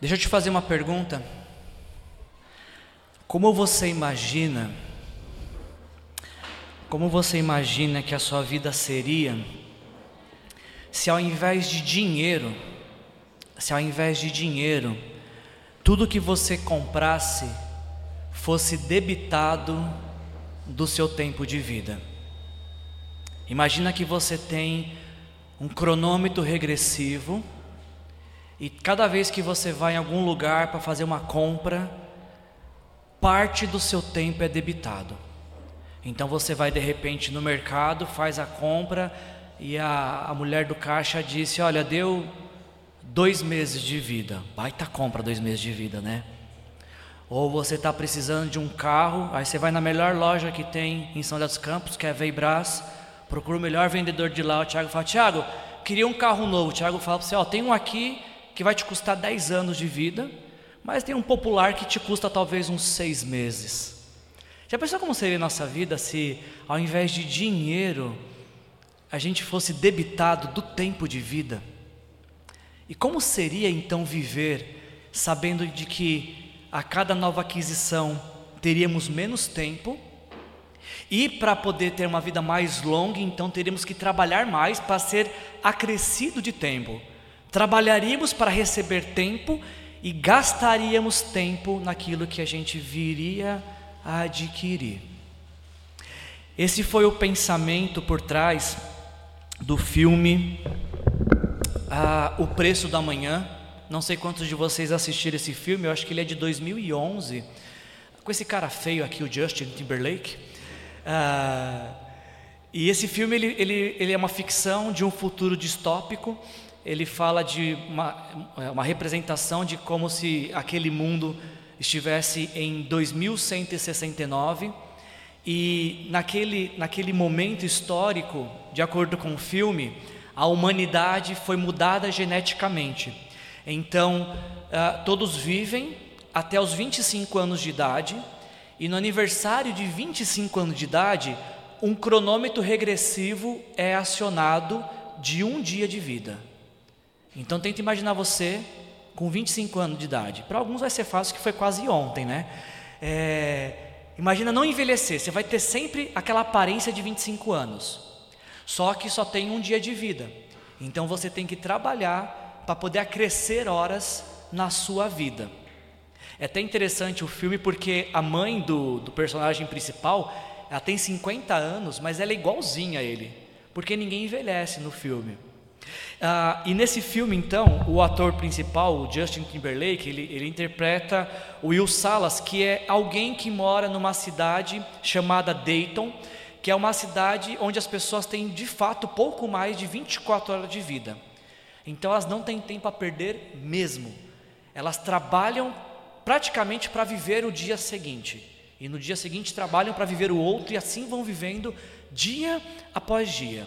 Deixa eu te fazer uma pergunta. Como você imagina, como você imagina que a sua vida seria se ao invés de dinheiro, se ao invés de dinheiro, tudo que você comprasse fosse debitado do seu tempo de vida? Imagina que você tem um cronômetro regressivo e cada vez que você vai em algum lugar para fazer uma compra, parte do seu tempo é debitado. Então você vai de repente no mercado, faz a compra e a, a mulher do caixa disse: Olha, deu dois meses de vida. Baita compra, dois meses de vida, né? Ou você está precisando de um carro, aí você vai na melhor loja que tem em São José dos Campos, que é a Veibras, procura o melhor vendedor de lá. O Thiago fala: Thiago, queria um carro novo. O Thiago fala para você: Ó, tem um aqui que vai te custar 10 anos de vida, mas tem um popular que te custa talvez uns seis meses. Já pensou como seria a nossa vida se, ao invés de dinheiro, a gente fosse debitado do tempo de vida? E como seria então viver sabendo de que a cada nova aquisição teríamos menos tempo? E para poder ter uma vida mais longa, então teríamos que trabalhar mais para ser acrescido de tempo. Trabalharíamos para receber tempo e gastaríamos tempo naquilo que a gente viria a adquirir. Esse foi o pensamento por trás do filme ah, O Preço da Manhã. Não sei quantos de vocês assistiram esse filme, eu acho que ele é de 2011, com esse cara feio aqui, o Justin Timberlake. Ah, e esse filme ele, ele, ele é uma ficção de um futuro distópico ele fala de uma, uma representação de como se aquele mundo estivesse em 2169 e naquele, naquele momento histórico, de acordo com o filme, a humanidade foi mudada geneticamente. Então, uh, todos vivem até os 25 anos de idade, e no aniversário de 25 anos de idade, um cronômetro regressivo é acionado de um dia de vida. Então tenta imaginar você com 25 anos de idade. Para alguns vai ser fácil, que foi quase ontem, né? É, imagina não envelhecer, você vai ter sempre aquela aparência de 25 anos. Só que só tem um dia de vida. Então você tem que trabalhar para poder acrescer horas na sua vida. É até interessante o filme porque a mãe do, do personagem principal, ela tem 50 anos, mas ela é igualzinha a ele, porque ninguém envelhece no filme. Ah, e nesse filme, então, o ator principal, o Justin Timberlake, ele, ele interpreta o Will Salas, que é alguém que mora numa cidade chamada Dayton, que é uma cidade onde as pessoas têm de fato pouco mais de 24 horas de vida. Então elas não têm tempo a perder mesmo. Elas trabalham praticamente para viver o dia seguinte. E no dia seguinte trabalham para viver o outro e assim vão vivendo dia após dia.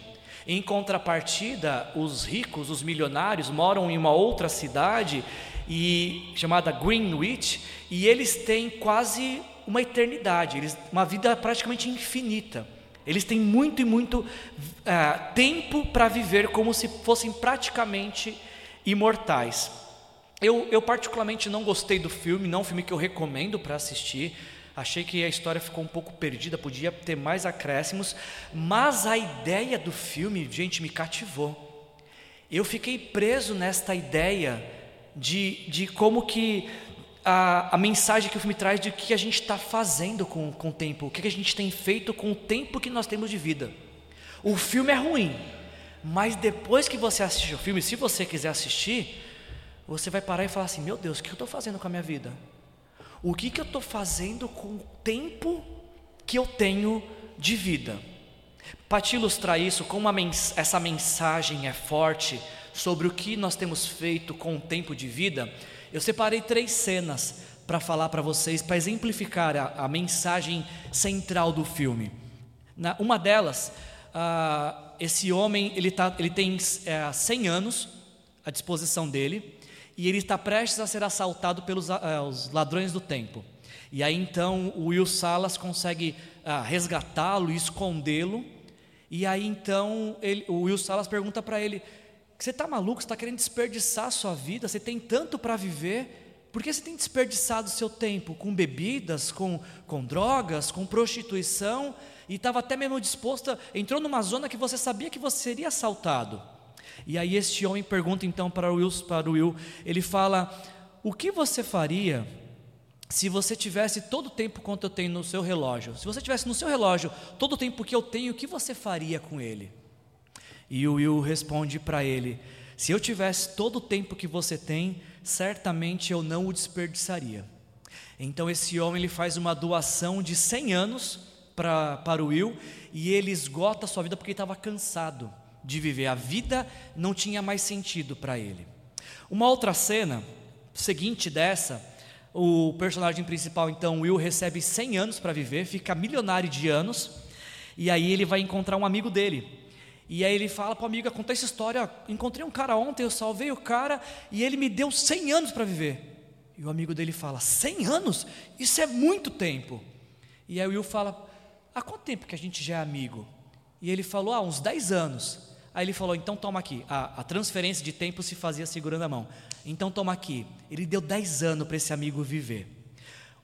Em contrapartida, os ricos, os milionários, moram em uma outra cidade e chamada Greenwich e eles têm quase uma eternidade, eles, uma vida praticamente infinita. Eles têm muito e muito uh, tempo para viver como se fossem praticamente imortais. Eu, eu, particularmente não gostei do filme, não é um filme que eu recomendo para assistir. Achei que a história ficou um pouco perdida, podia ter mais acréscimos, mas a ideia do filme, gente, me cativou. Eu fiquei preso nesta ideia de, de como que a, a mensagem que o filme traz de o que a gente está fazendo com, com o tempo, o que a gente tem feito com o tempo que nós temos de vida. O filme é ruim, mas depois que você assistir o filme, se você quiser assistir, você vai parar e falar assim: meu Deus, o que eu estou fazendo com a minha vida? O que, que eu estou fazendo com o tempo que eu tenho de vida? Para te ilustrar isso, como mens essa mensagem é forte sobre o que nós temos feito com o tempo de vida, eu separei três cenas para falar para vocês, para exemplificar a, a, mensagem central do filme. Na, uma delas, esse homem ele, tá, ele tem é, 100 anos à disposição dele, e ele está prestes a ser assaltado pelos uh, os ladrões do tempo. E aí então o Will Salas consegue uh, resgatá-lo escondê-lo. E aí então ele, o Will Salas pergunta para ele: você está maluco, você está querendo desperdiçar a sua vida, você tem tanto para viver, por que você tem desperdiçado seu tempo com bebidas, com, com drogas, com prostituição, e estava até mesmo disposta, entrou numa zona que você sabia que você seria assaltado. E aí este homem pergunta então para o Will, para Will ele fala: O que você faria se você tivesse todo o tempo quanto eu tenho no seu relógio? Se você tivesse no seu relógio todo o tempo que eu tenho, o que você faria com ele? E o Will responde para ele: Se eu tivesse todo o tempo que você tem, certamente eu não o desperdiçaria. Então esse homem ele faz uma doação de 100 anos pra, para o Will e ele esgota a sua vida porque ele estava cansado de viver. A vida não tinha mais sentido para ele. Uma outra cena seguinte dessa, o personagem principal, então, Will, recebe 100 anos para viver, fica milionário de anos, e aí ele vai encontrar um amigo dele. E aí ele fala para o amigo, conta essa história, encontrei um cara ontem, eu salvei o cara e ele me deu 100 anos para viver. E o amigo dele fala, 100 anos? Isso é muito tempo. E aí o Will fala, há quanto tempo que a gente já é amigo? E ele falou, ah, uns 10 anos. Aí ele falou, então toma aqui. A, a transferência de tempo se fazia segurando a mão. Então toma aqui. Ele deu 10 anos para esse amigo viver.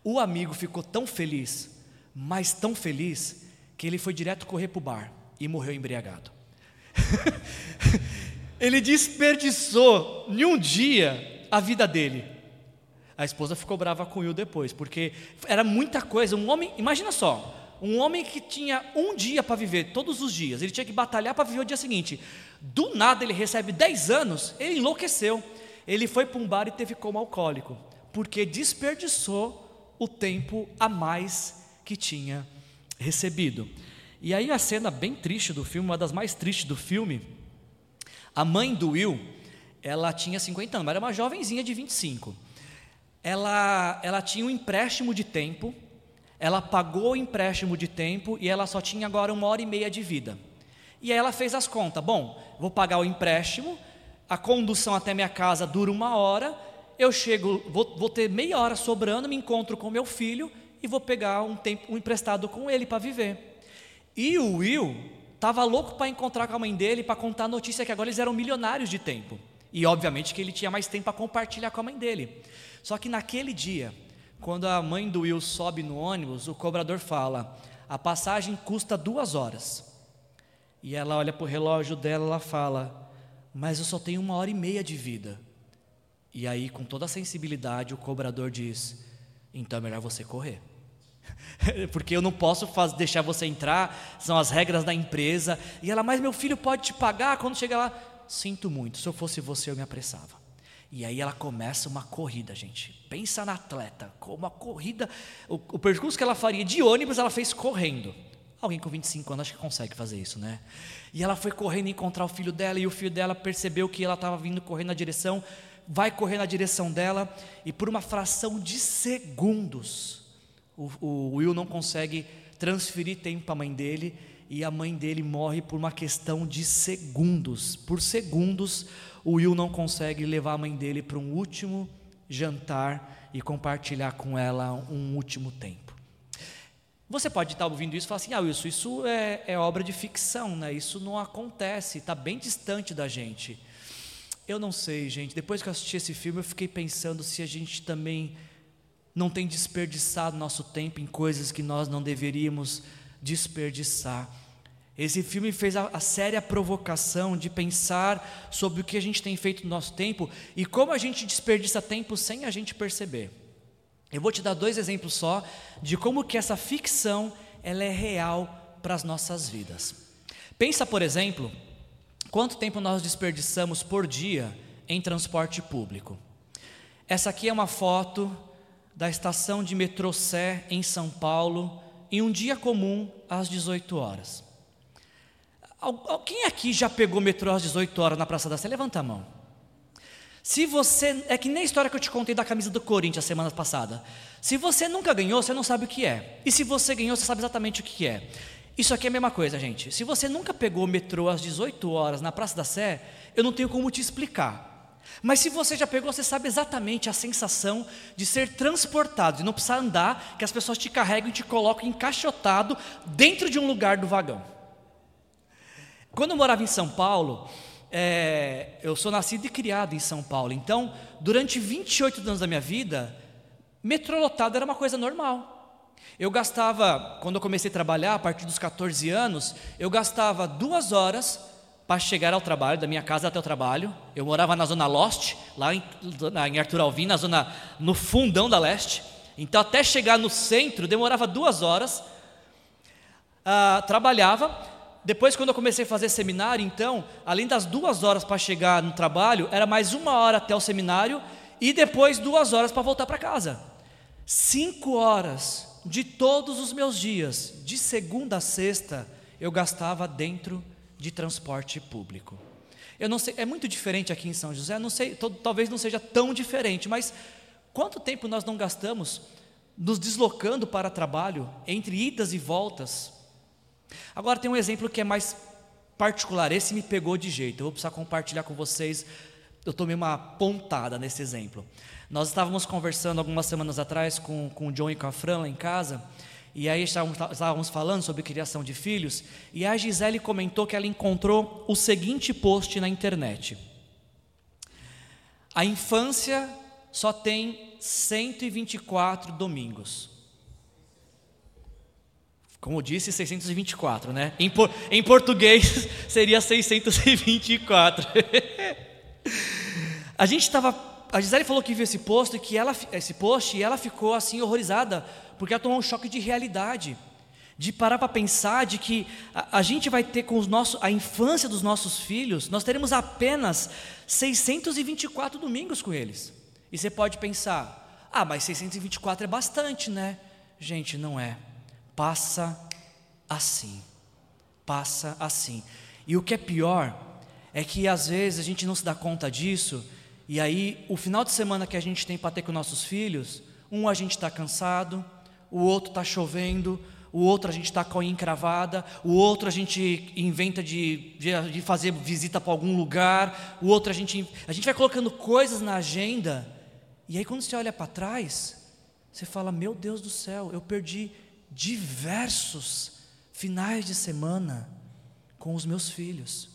O amigo ficou tão feliz, mas tão feliz, que ele foi direto correr para o bar e morreu embriagado. ele desperdiçou em um dia a vida dele. A esposa ficou brava com o Will depois, porque era muita coisa. Um homem, imagina só, um homem que tinha um dia para viver todos os dias, ele tinha que batalhar para viver o dia seguinte. Do nada ele recebe 10 anos, ele enlouqueceu. Ele foi para um bar e teve como alcoólico, porque desperdiçou o tempo a mais que tinha recebido. E aí a cena bem triste do filme, uma das mais tristes do filme, a mãe do Will, ela tinha 50 anos, era uma jovenzinha de 25. Ela, ela tinha um empréstimo de tempo, ela pagou o empréstimo de tempo e ela só tinha agora uma hora e meia de vida. E aí ela fez as contas: bom, vou pagar o empréstimo, a condução até minha casa dura uma hora, eu chego, vou, vou ter meia hora sobrando, me encontro com meu filho e vou pegar um tempo um emprestado com ele para viver. E o Will estava louco para encontrar com a mãe dele para contar a notícia que agora eles eram milionários de tempo. E obviamente que ele tinha mais tempo para compartilhar com a mãe dele. Só que naquele dia, quando a mãe do Will sobe no ônibus, o cobrador fala: a passagem custa duas horas. E ela olha para o relógio dela, ela fala: mas eu só tenho uma hora e meia de vida. E aí, com toda a sensibilidade, o cobrador diz: então é melhor você correr. porque eu não posso fazer, deixar você entrar, são as regras da empresa. E ela, mas meu filho pode te pagar quando chegar lá. Sinto muito, se eu fosse você, eu me apressava. E aí ela começa uma corrida, gente. Pensa na atleta, como uma corrida. O, o percurso que ela faria de ônibus, ela fez correndo. Alguém com 25 anos acho que consegue fazer isso, né? E ela foi correndo encontrar o filho dela, e o filho dela percebeu que ela estava vindo correndo na direção, vai correr na direção dela, e por uma fração de segundos, o, o Will não consegue transferir tempo para a mãe dele e a mãe dele morre por uma questão de segundos. Por segundos, o Will não consegue levar a mãe dele para um último jantar e compartilhar com ela um último tempo. Você pode estar ouvindo isso e falar assim: ah, Wilson, isso é, é obra de ficção, né? isso não acontece, está bem distante da gente. Eu não sei, gente. Depois que eu assisti esse filme, eu fiquei pensando se a gente também não tem desperdiçado nosso tempo em coisas que nós não deveríamos desperdiçar. Esse filme fez a, a, séria provocação de pensar sobre o que a gente tem feito no nosso tempo e como a gente desperdiça tempo sem a gente perceber. Eu vou te dar dois exemplos só de como que essa ficção ela é real para as nossas vidas. Pensa, por exemplo, quanto tempo nós desperdiçamos por dia em transporte público. Essa aqui é uma foto da estação de metrô Sé, em São Paulo, em um dia comum, às 18 horas. Quem aqui já pegou metrô às 18 horas na Praça da Sé? Levanta a mão. Se você. É que nem a história que eu te contei da camisa do Corinthians a semana passada. Se você nunca ganhou, você não sabe o que é. E se você ganhou, você sabe exatamente o que é. Isso aqui é a mesma coisa, gente. Se você nunca pegou metrô às 18 horas na Praça da Sé, eu não tenho como te explicar. Mas se você já pegou, você sabe exatamente a sensação de ser transportado, de não precisar andar, que as pessoas te carregam e te colocam encaixotado dentro de um lugar do vagão. Quando eu morava em São Paulo, é, eu sou nascido e criado em São Paulo, então, durante 28 anos da minha vida, metrô lotado era uma coisa normal. Eu gastava, quando eu comecei a trabalhar, a partir dos 14 anos, eu gastava duas horas para chegar ao trabalho, da minha casa até o trabalho. Eu morava na Zona Lost, lá em, em Arthur Alvim, na zona, no fundão da leste. Então, até chegar no centro, demorava duas horas. Ah, trabalhava. Depois, quando eu comecei a fazer seminário, então, além das duas horas para chegar no trabalho, era mais uma hora até o seminário e depois duas horas para voltar para casa. Cinco horas de todos os meus dias, de segunda a sexta, eu gastava dentro de transporte público. Eu não sei, é muito diferente aqui em São José, não sei, talvez não seja tão diferente, mas quanto tempo nós não gastamos nos deslocando para trabalho, entre idas e voltas? Agora tem um exemplo que é mais particular, esse me pegou de jeito, eu vou precisar compartilhar com vocês. Eu tomei uma pontada nesse exemplo. Nós estávamos conversando algumas semanas atrás com, com o John e com a Fran lá em casa, e aí estávamos, estávamos falando sobre criação de filhos, e a Gisele comentou que ela encontrou o seguinte post na internet: A infância só tem 124 domingos. Como disse, 624, né? Em, por, em português seria 624. a gente estava a Gisele falou que viu esse post, que ela, esse post e ela ficou assim horrorizada, porque ela tomou um choque de realidade, de parar para pensar de que a, a, gente vai ter com os nossos, a infância dos nossos filhos, nós teremos apenas 624 domingos com eles. E você pode pensar, ah, mas 624 é bastante, né? Gente, não é. Passa assim. Passa assim. E o que é pior é que às vezes a gente não se dá conta disso e aí, o final de semana que a gente tem para ter com nossos filhos, um a gente está cansado, o outro está chovendo, o outro a gente está com a encravada, o outro a gente inventa de, de, de fazer visita para algum lugar, o outro a gente, a gente vai colocando coisas na agenda, e aí quando você olha para trás, você fala: Meu Deus do céu, eu perdi diversos finais de semana com os meus filhos.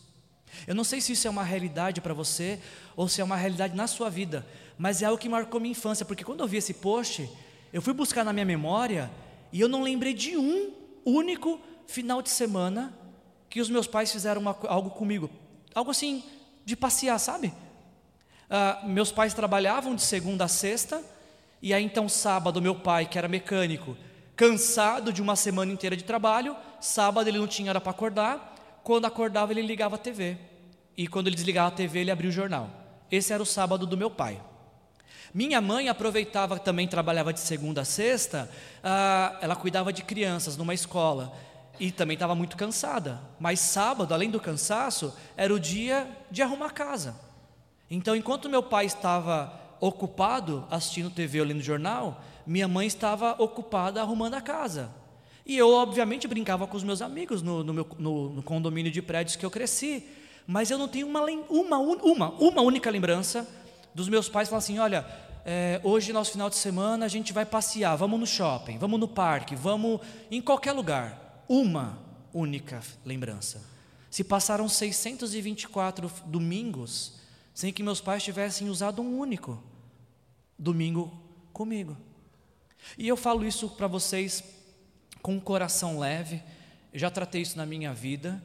Eu não sei se isso é uma realidade para você ou se é uma realidade na sua vida, mas é algo que marcou minha infância, porque quando eu vi esse post, eu fui buscar na minha memória e eu não lembrei de um único final de semana que os meus pais fizeram uma, algo comigo, algo assim de passear, sabe? Uh, meus pais trabalhavam de segunda a sexta, e aí então sábado meu pai, que era mecânico, cansado de uma semana inteira de trabalho, sábado ele não tinha hora para acordar, quando acordava, ele ligava a TV. E quando ele desligava a TV, ele abria o jornal. Esse era o sábado do meu pai. Minha mãe aproveitava também, trabalhava de segunda a sexta, ah, ela cuidava de crianças numa escola e também estava muito cansada. Mas sábado, além do cansaço, era o dia de arrumar casa. Então, enquanto meu pai estava ocupado assistindo TV ou lendo jornal, minha mãe estava ocupada arrumando a casa. E eu, obviamente, brincava com os meus amigos no, no, meu, no, no condomínio de prédios que eu cresci, mas eu não tenho uma, uma, uma, uma única lembrança dos meus pais falando assim: olha, é, hoje, nosso final de semana, a gente vai passear, vamos no shopping, vamos no parque, vamos em qualquer lugar. Uma única lembrança. Se passaram 624 domingos sem que meus pais tivessem usado um único domingo comigo. E eu falo isso para vocês com um coração leve. Já tratei isso na minha vida,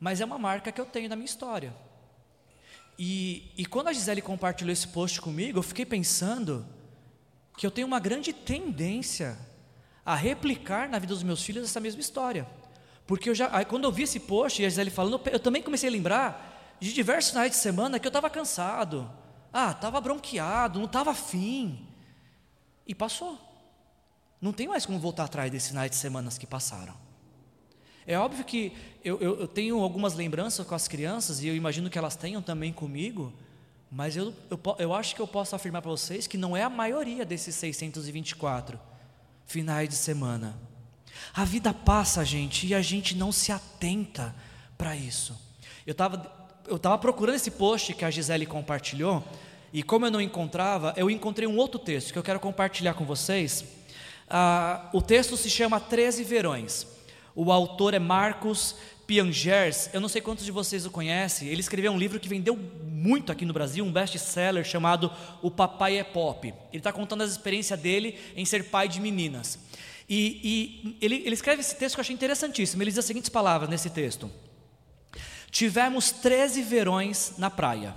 mas é uma marca que eu tenho na minha história. E, e quando a Gisele compartilhou esse post comigo, eu fiquei pensando que eu tenho uma grande tendência a replicar na vida dos meus filhos essa mesma história. Porque eu já, aí, quando eu vi esse post e a Gisele falando, eu também comecei a lembrar de diversos finais de semana que eu estava cansado, ah, estava bronqueado, não estava afim. E passou. Não tem mais como voltar atrás desses finais de semanas que passaram. É óbvio que eu, eu, eu, tenho algumas lembranças com as crianças e eu imagino que elas tenham também comigo, mas eu, eu, eu acho que eu posso afirmar para vocês que não é a maioria desses 624 finais de semana. A vida passa, gente, e a gente não se atenta para isso. Eu estava eu tava procurando esse post que a Gisele compartilhou, e como eu não encontrava, eu encontrei um outro texto que eu quero compartilhar com vocês ah, o texto se chama Treze Verões. O autor é Marcos Piangers, eu não sei quantos de vocês o conhecem, ele escreveu um livro que vendeu muito aqui no Brasil, um best-seller chamado O Papai é Pop. Ele está contando as experiências dele em ser pai de meninas. E, e ele, ele escreve esse texto que eu achei interessantíssimo. Ele diz as seguintes palavras nesse texto: Tivemos 13 verões na praia,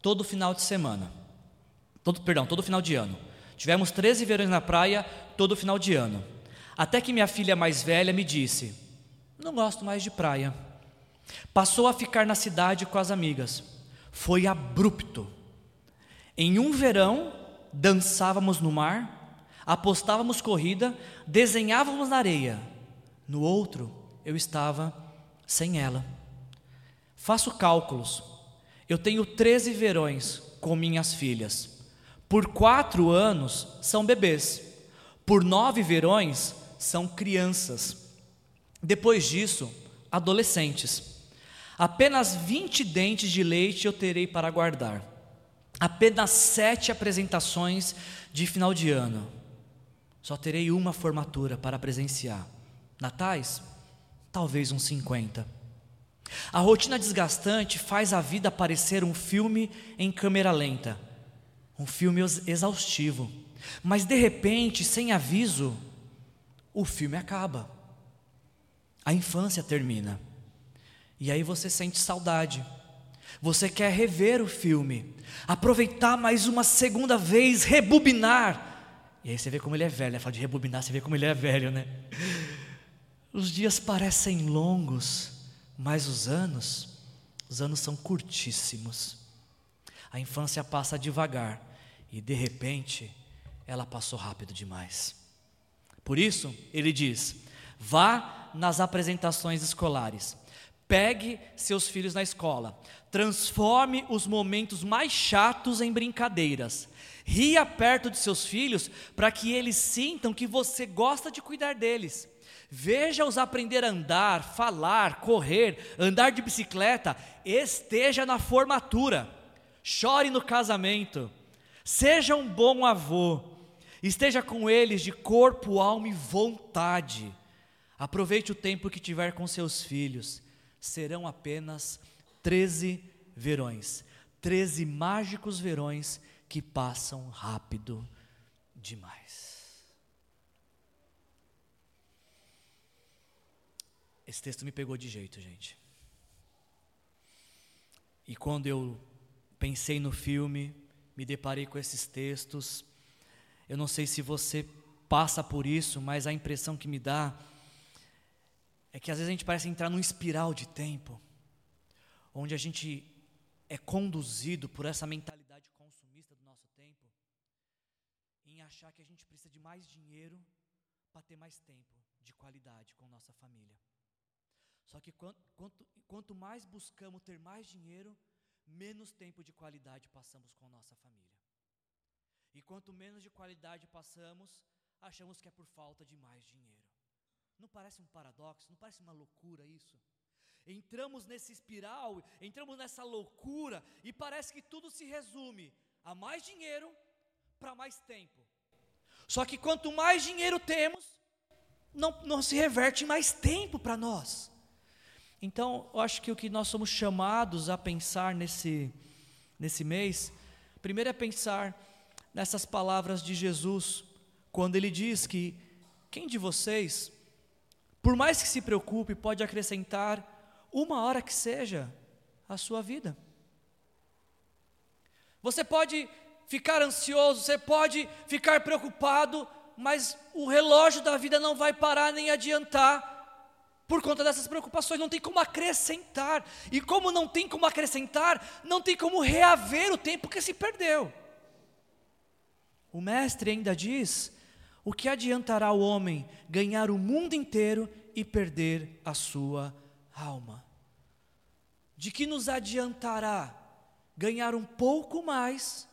todo final de semana. Todo, perdão, todo final de ano. Tivemos 13 verões na praia, todo final de ano. Até que minha filha mais velha me disse: Não gosto mais de praia. Passou a ficar na cidade com as amigas. Foi abrupto. Em um verão, dançávamos no mar, apostávamos corrida, desenhávamos na areia. No outro, eu estava sem ela. Faço cálculos. Eu tenho 13 verões com minhas filhas. Por quatro anos são bebês. Por nove verões são crianças. Depois disso, adolescentes. Apenas 20 dentes de leite eu terei para guardar. Apenas sete apresentações de final de ano. Só terei uma formatura para presenciar. Natais? Talvez uns 50. A rotina desgastante faz a vida parecer um filme em câmera lenta, um filme exaustivo. Mas de repente, sem aviso, o filme acaba. A infância termina. E aí você sente saudade. Você quer rever o filme, aproveitar mais uma segunda vez, rebobinar. E aí você vê como ele é velho, né? Fala de rebobinar, você vê como ele é velho, né? Os dias parecem longos, mas os anos, os anos são curtíssimos. A infância passa devagar e de repente ela passou rápido demais. Por isso, ele diz: vá nas apresentações escolares, pegue seus filhos na escola, transforme os momentos mais chatos em brincadeiras, ria perto de seus filhos para que eles sintam que você gosta de cuidar deles. Veja-os aprender a andar, falar, correr, andar de bicicleta, esteja na formatura, chore no casamento, seja um bom avô, Esteja com eles de corpo, alma e vontade. Aproveite o tempo que tiver com seus filhos. Serão apenas 13 verões. 13 mágicos verões que passam rápido demais. Esse texto me pegou de jeito, gente. E quando eu pensei no filme, me deparei com esses textos, eu não sei se você passa por isso, mas a impressão que me dá é que às vezes a gente parece entrar num espiral de tempo, onde a gente é conduzido por essa mentalidade consumista do nosso tempo, em achar que a gente precisa de mais dinheiro para ter mais tempo de qualidade com nossa família. Só que quanto, quanto, quanto mais buscamos ter mais dinheiro, menos tempo de qualidade passamos com nossa família. E quanto menos de qualidade passamos, achamos que é por falta de mais dinheiro. Não parece um paradoxo? Não parece uma loucura isso? Entramos nesse espiral, entramos nessa loucura e parece que tudo se resume a mais dinheiro para mais tempo. Só que quanto mais dinheiro temos, não, não se reverte mais tempo para nós. Então, eu acho que o que nós somos chamados a pensar nesse, nesse mês, primeiro é pensar nessas palavras de Jesus, quando ele diz que quem de vocês, por mais que se preocupe, pode acrescentar uma hora que seja à sua vida. Você pode ficar ansioso, você pode ficar preocupado, mas o relógio da vida não vai parar nem adiantar. Por conta dessas preocupações, não tem como acrescentar. E como não tem como acrescentar, não tem como reaver o tempo que se perdeu. O mestre ainda diz: o que adiantará o homem ganhar o mundo inteiro e perder a sua alma? De que nos adiantará ganhar um pouco mais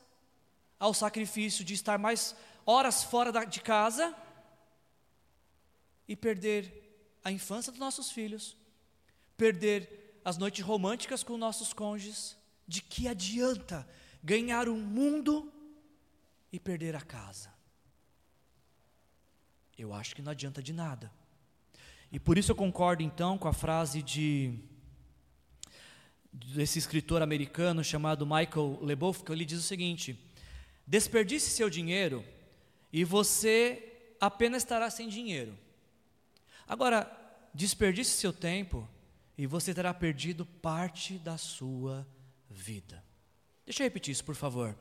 ao sacrifício de estar mais horas fora de casa e perder a infância dos nossos filhos, perder as noites românticas com nossos cônjuges? De que adianta ganhar o mundo e perder a casa? Eu acho que não adianta de nada. E por isso eu concordo então com a frase de desse escritor americano chamado Michael Leboeuf, que ele diz o seguinte: desperdice seu dinheiro e você apenas estará sem dinheiro. Agora, desperdice seu tempo e você terá perdido parte da sua vida. Deixa eu repetir isso, por favor.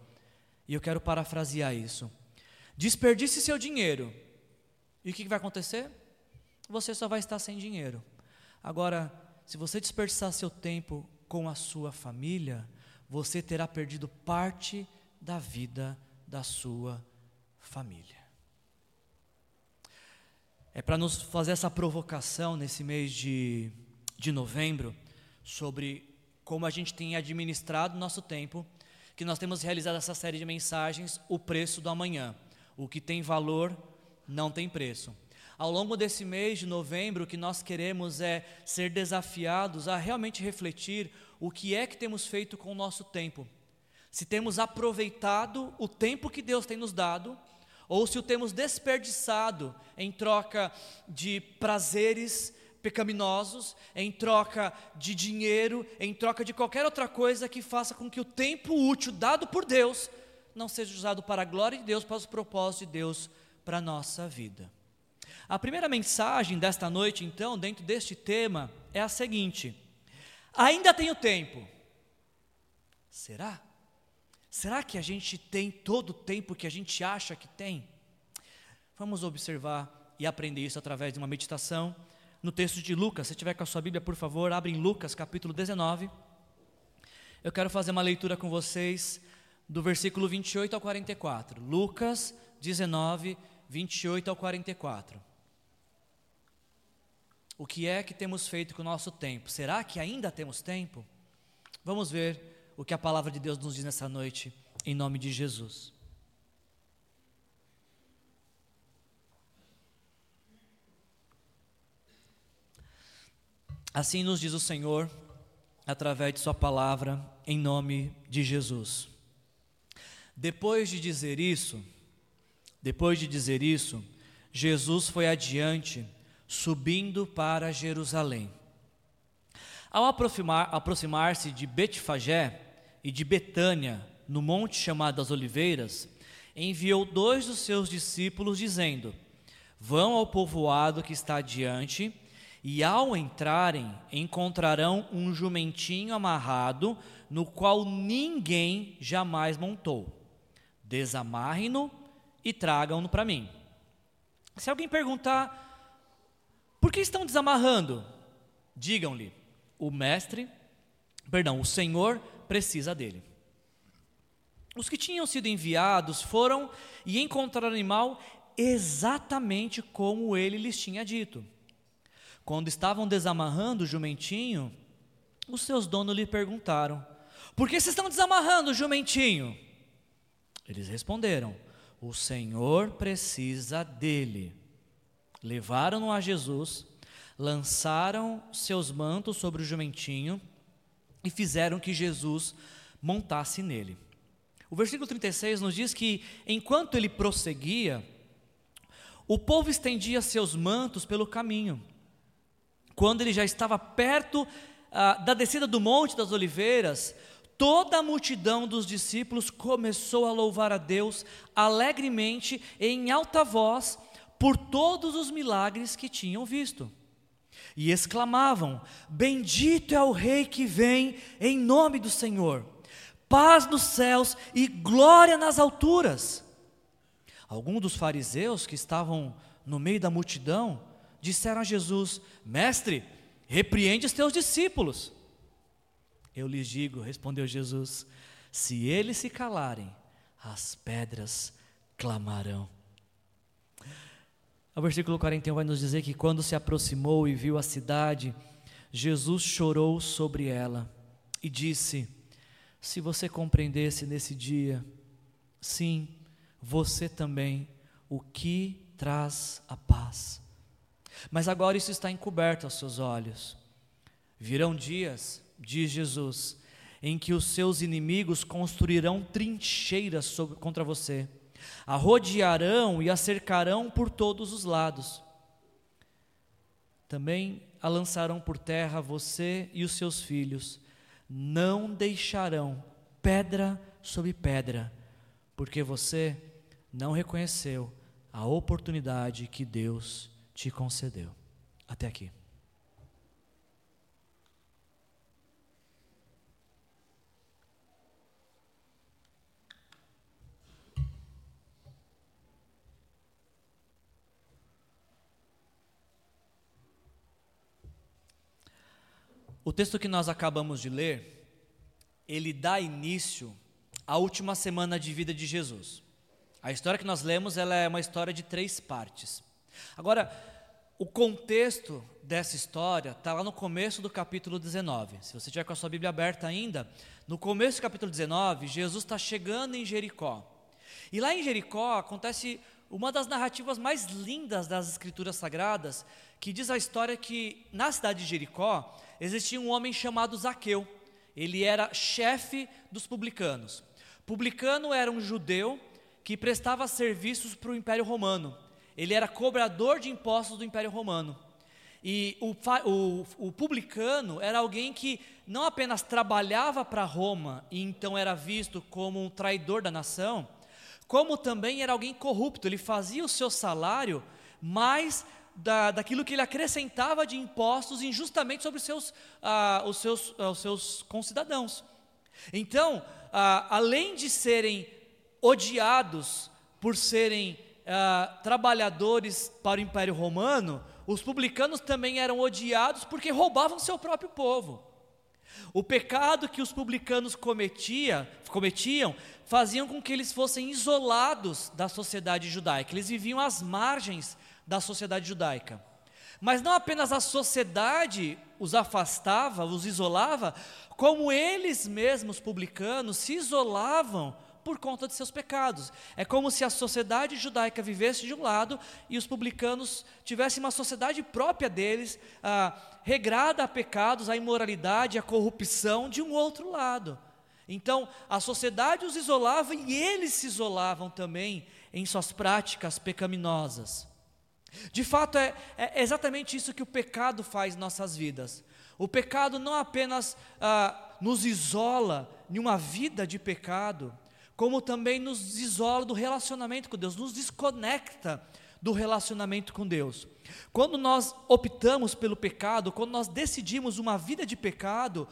E eu quero parafrasear isso. Desperdice seu dinheiro. E o que vai acontecer? Você só vai estar sem dinheiro. Agora, se você desperdiçar seu tempo com a sua família, você terá perdido parte da vida da sua família. É para nos fazer essa provocação nesse mês de, de novembro sobre como a gente tem administrado nosso tempo, que nós temos realizado essa série de mensagens, O Preço do Amanhã. O que tem valor não tem preço. Ao longo desse mês de novembro, o que nós queremos é ser desafiados a realmente refletir o que é que temos feito com o nosso tempo. Se temos aproveitado o tempo que Deus tem nos dado, ou se o temos desperdiçado em troca de prazeres pecaminosos, em troca de dinheiro, em troca de qualquer outra coisa que faça com que o tempo útil dado por Deus não seja usado para a glória de Deus, para os propósitos de Deus para a nossa vida. A primeira mensagem desta noite, então, dentro deste tema, é a seguinte: ainda tenho tempo. Será? Será que a gente tem todo o tempo que a gente acha que tem? Vamos observar e aprender isso através de uma meditação no texto de Lucas. Se tiver com a sua Bíblia, por favor, abre em Lucas, capítulo 19. Eu quero fazer uma leitura com vocês do versículo 28 ao 44. Lucas 19, 28 ao 44. O que é que temos feito com o nosso tempo? Será que ainda temos tempo? Vamos ver o que a palavra de Deus nos diz nessa noite, em nome de Jesus. Assim nos diz o Senhor, através de Sua palavra, em nome de Jesus. Depois de dizer isso, depois de dizer isso, Jesus foi adiante, subindo para Jerusalém. Ao aproximar, aproximar-se de Betfagé e de Betânia, no monte chamado das Oliveiras, enviou dois dos seus discípulos, dizendo: Vão ao povoado que está adiante, e ao entrarem, encontrarão um jumentinho amarrado, no qual ninguém jamais montou. Desamarrem-no e tragam-no para mim. Se alguém perguntar, por que estão desamarrando? Digam-lhe, o mestre, perdão, o Senhor precisa dele. Os que tinham sido enviados foram e encontraram o animal exatamente como ele lhes tinha dito. Quando estavam desamarrando o jumentinho, os seus donos lhe perguntaram: Por que vocês estão desamarrando o jumentinho? Eles responderam: o Senhor precisa dele. Levaram-no a Jesus, lançaram seus mantos sobre o jumentinho e fizeram que Jesus montasse nele. O versículo 36 nos diz que, enquanto ele prosseguia, o povo estendia seus mantos pelo caminho. Quando ele já estava perto ah, da descida do Monte das Oliveiras, toda a multidão dos discípulos começou a louvar a Deus alegremente em alta voz por todos os milagres que tinham visto. E exclamavam: Bendito é o Rei que vem em nome do Senhor, paz nos céus e glória nas alturas. Alguns dos fariseus que estavam no meio da multidão disseram a Jesus: Mestre, repreende os teus discípulos. Eu lhes digo, respondeu Jesus: se eles se calarem, as pedras clamarão. O versículo 41 vai nos dizer que quando se aproximou e viu a cidade, Jesus chorou sobre ela e disse: Se você compreendesse nesse dia, sim, você também, o que traz a paz. Mas agora isso está encoberto aos seus olhos. Virão dias diz Jesus, em que os seus inimigos construirão trincheiras sobre, contra você, a rodearão e a cercarão por todos os lados. também a lançarão por terra você e os seus filhos. Não deixarão pedra sobre pedra, porque você não reconheceu a oportunidade que Deus te concedeu. Até aqui. O texto que nós acabamos de ler, ele dá início à última semana de vida de Jesus. A história que nós lemos, ela é uma história de três partes. Agora, o contexto dessa história está lá no começo do capítulo 19. Se você tiver com a sua Bíblia aberta ainda, no começo do capítulo 19, Jesus está chegando em Jericó. E lá em Jericó acontece uma das narrativas mais lindas das Escrituras Sagradas, que diz a história que na cidade de Jericó existia um homem chamado Zaqueu. Ele era chefe dos publicanos. Publicano era um judeu que prestava serviços para o Império Romano. Ele era cobrador de impostos do Império Romano. E o, o, o, publicano era alguém que não apenas trabalhava para Roma e então era visto como um traidor da nação, como também era alguém corrupto, ele fazia o seu salário mais da, daquilo que ele acrescentava de impostos injustamente sobre os seus, ah, os seus, ah, os seus concidadãos. Então, ah, além de serem odiados por serem ah, trabalhadores para o Império Romano, os publicanos também eram odiados porque roubavam seu próprio povo. O pecado que os publicanos cometia, cometiam faziam com que eles fossem isolados da sociedade judaica, eles viviam às margens da sociedade judaica. Mas não apenas a sociedade os afastava, os isolava, como eles mesmos, publicanos, se isolavam por conta de seus pecados. É como se a sociedade judaica vivesse de um lado e os publicanos tivessem uma sociedade própria deles, ah, regrada a pecados, a imoralidade, a corrupção, de um outro lado. Então, a sociedade os isolava e eles se isolavam também em suas práticas pecaminosas. De fato, é, é exatamente isso que o pecado faz em nossas vidas. O pecado não apenas ah, nos isola em uma vida de pecado, como também nos isola do relacionamento com Deus, nos desconecta do relacionamento com Deus. Quando nós optamos pelo pecado, quando nós decidimos uma vida de pecado,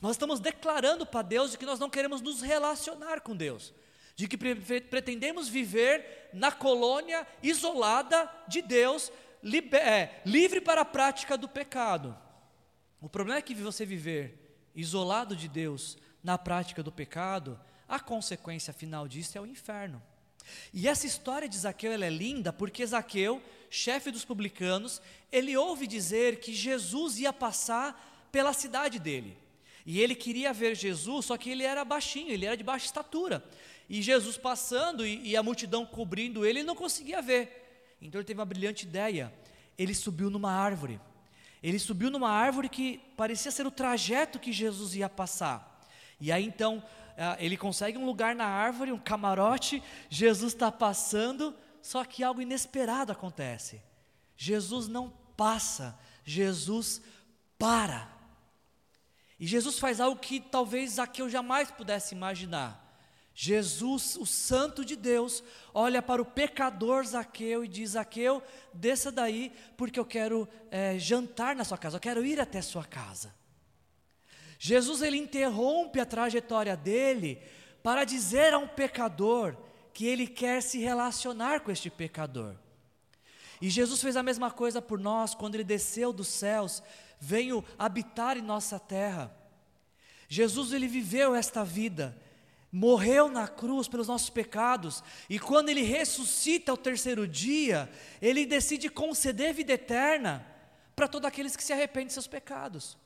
nós estamos declarando para Deus de que nós não queremos nos relacionar com Deus, de que pretendemos viver na colônia isolada de Deus, é, livre para a prática do pecado. O problema é que você viver isolado de Deus na prática do pecado, a consequência final disso é o inferno. E essa história de Zaqueu é linda porque Zaqueu, chefe dos publicanos, ele ouve dizer que Jesus ia passar pela cidade dele. E ele queria ver Jesus, só que ele era baixinho, ele era de baixa estatura. E Jesus passando e, e a multidão cobrindo ele, ele não conseguia ver. Então ele teve uma brilhante ideia. Ele subiu numa árvore. Ele subiu numa árvore que parecia ser o trajeto que Jesus ia passar. E aí então ele consegue um lugar na árvore, um camarote, Jesus está passando, só que algo inesperado acontece. Jesus não passa, Jesus para. E Jesus faz algo que talvez Zaqueu jamais pudesse imaginar. Jesus, o Santo de Deus, olha para o pecador Zaqueu e diz: Zaqueu, desça daí, porque eu quero é, jantar na sua casa, eu quero ir até sua casa. Jesus ele interrompe a trajetória dele para dizer a um pecador que ele quer se relacionar com este pecador. E Jesus fez a mesma coisa por nós quando ele desceu dos céus, veio habitar em nossa terra. Jesus ele viveu esta vida, morreu na cruz pelos nossos pecados, e quando ele ressuscita ao terceiro dia, ele decide conceder vida eterna para todos aqueles que se arrependem de seus pecados.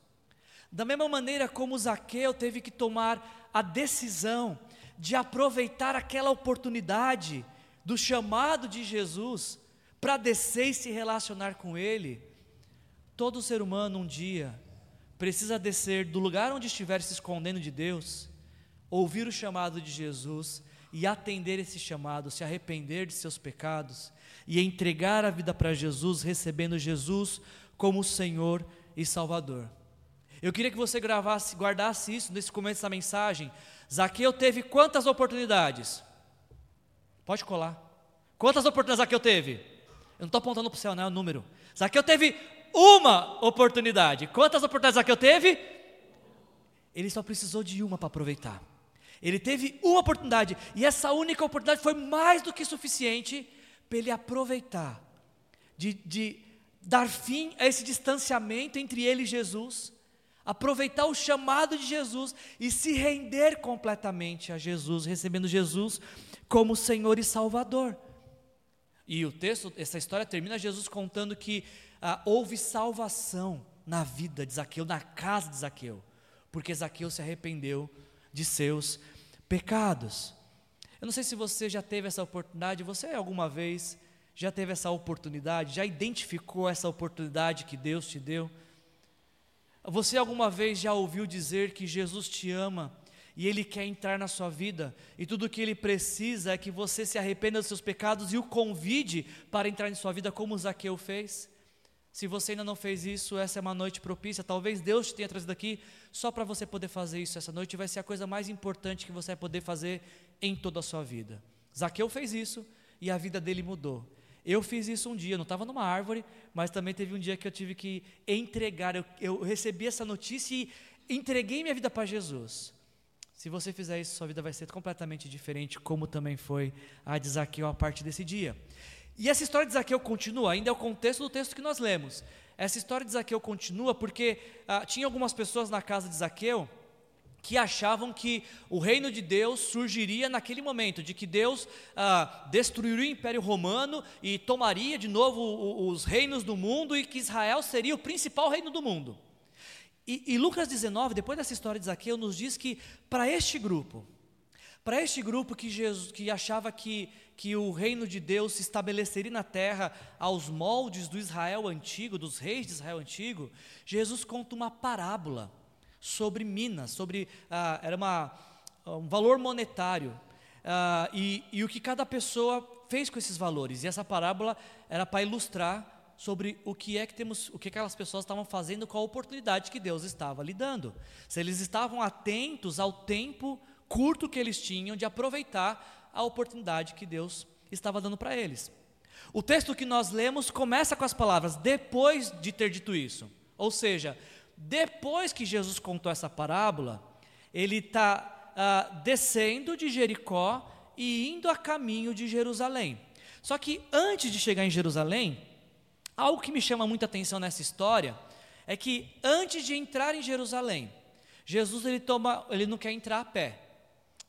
Da mesma maneira como Zaqueu teve que tomar a decisão de aproveitar aquela oportunidade do chamado de Jesus para descer e se relacionar com Ele, todo ser humano um dia precisa descer do lugar onde estiver se escondendo de Deus, ouvir o chamado de Jesus e atender esse chamado, se arrepender de seus pecados e entregar a vida para Jesus, recebendo Jesus como Senhor e Salvador. Eu queria que você gravasse, guardasse isso nesse começo da mensagem. Zaqueu teve quantas oportunidades? Pode colar. Quantas oportunidades Zaqueu teve? Eu não estou apontando para o céu, não é o número. Zaqueu teve uma oportunidade. Quantas oportunidades Zaqueu teve? Ele só precisou de uma para aproveitar. Ele teve uma oportunidade, e essa única oportunidade foi mais do que suficiente para ele aproveitar, de, de dar fim a esse distanciamento entre ele e Jesus, aproveitar o chamado de Jesus e se render completamente a Jesus, recebendo Jesus como Senhor e Salvador. E o texto, essa história termina Jesus contando que ah, houve salvação na vida de Zaqueu, na casa de Zaqueu, porque Zaqueu se arrependeu de seus pecados. Eu não sei se você já teve essa oportunidade, você alguma vez já teve essa oportunidade, já identificou essa oportunidade que Deus te deu? Você alguma vez já ouviu dizer que Jesus te ama e Ele quer entrar na sua vida, e tudo o que Ele precisa é que você se arrependa dos seus pecados e o convide para entrar em sua vida, como Zaqueu fez? Se você ainda não fez isso, essa é uma noite propícia. Talvez Deus te tenha trazido aqui só para você poder fazer isso essa noite. Vai ser a coisa mais importante que você vai poder fazer em toda a sua vida. Zaqueu fez isso e a vida dele mudou. Eu fiz isso um dia, não estava numa árvore, mas também teve um dia que eu tive que entregar. Eu, eu recebi essa notícia e entreguei minha vida para Jesus. Se você fizer isso, sua vida vai ser completamente diferente, como também foi a de Zaqueu a partir desse dia. E essa história de Zaqueu continua, ainda é o contexto do texto que nós lemos. Essa história de Zaqueu continua porque ah, tinha algumas pessoas na casa de Zaqueu que achavam que o reino de Deus surgiria naquele momento, de que Deus ah, destruiria o Império Romano e tomaria de novo os reinos do mundo e que Israel seria o principal reino do mundo. E, e Lucas 19, depois dessa história de Zaqueu, nos diz que para este grupo, para este grupo que, Jesus, que achava que, que o reino de Deus se estabeleceria na terra aos moldes do Israel antigo, dos reis de Israel antigo, Jesus conta uma parábola sobre Minas, sobre ah, era uma, um valor monetário ah, e, e o que cada pessoa fez com esses valores. E essa parábola era para ilustrar sobre o que é que temos, o que aquelas pessoas estavam fazendo com a oportunidade que Deus estava lhe dando. Se eles estavam atentos ao tempo curto que eles tinham de aproveitar a oportunidade que Deus estava dando para eles. O texto que nós lemos começa com as palavras depois de ter dito isso. Ou seja, depois que Jesus contou essa parábola, ele está ah, descendo de Jericó e indo a caminho de Jerusalém. Só que antes de chegar em Jerusalém, algo que me chama muita atenção nessa história é que antes de entrar em Jerusalém, Jesus ele toma, ele não quer entrar a pé.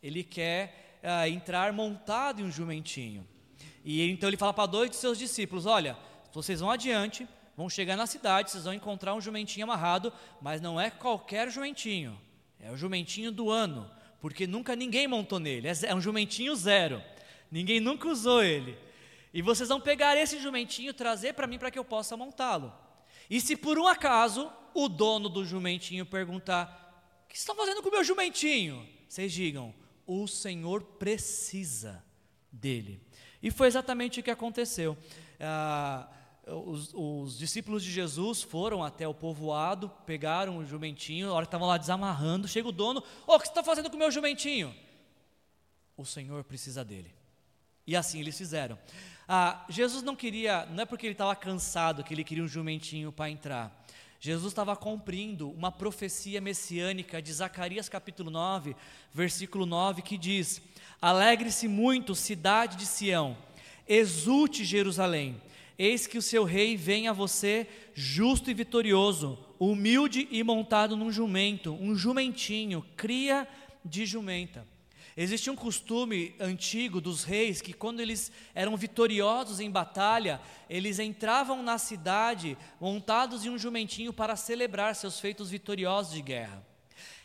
Ele quer uh, entrar montado em um jumentinho. E então ele fala para dois de seus discípulos: Olha, vocês vão adiante, vão chegar na cidade, vocês vão encontrar um jumentinho amarrado, mas não é qualquer jumentinho, é o jumentinho do ano, porque nunca ninguém montou nele, é, é um jumentinho zero, ninguém nunca usou ele. E vocês vão pegar esse jumentinho, trazer para mim para que eu possa montá-lo. E se por um acaso o dono do jumentinho perguntar: O que estão fazendo com o meu jumentinho? Vocês digam: o Senhor precisa dele. E foi exatamente o que aconteceu. Ah, os, os, discípulos de Jesus foram até o povoado, pegaram o jumentinho, a hora que estavam lá desamarrando, chega o dono, oh, o que você está fazendo com o meu jumentinho? O Senhor precisa dele. E assim eles fizeram. Ah, Jesus não queria, não é porque ele estava cansado que ele queria um jumentinho para entrar. Jesus estava cumprindo uma profecia messiânica de Zacarias capítulo 9, versículo 9, que diz: Alegre-se muito, cidade de Sião, exulte Jerusalém, eis que o seu rei vem a você, justo e vitorioso, humilde e montado num jumento, um jumentinho, cria de jumenta. Existia um costume antigo dos reis que, quando eles eram vitoriosos em batalha, eles entravam na cidade montados em um jumentinho para celebrar seus feitos vitoriosos de guerra.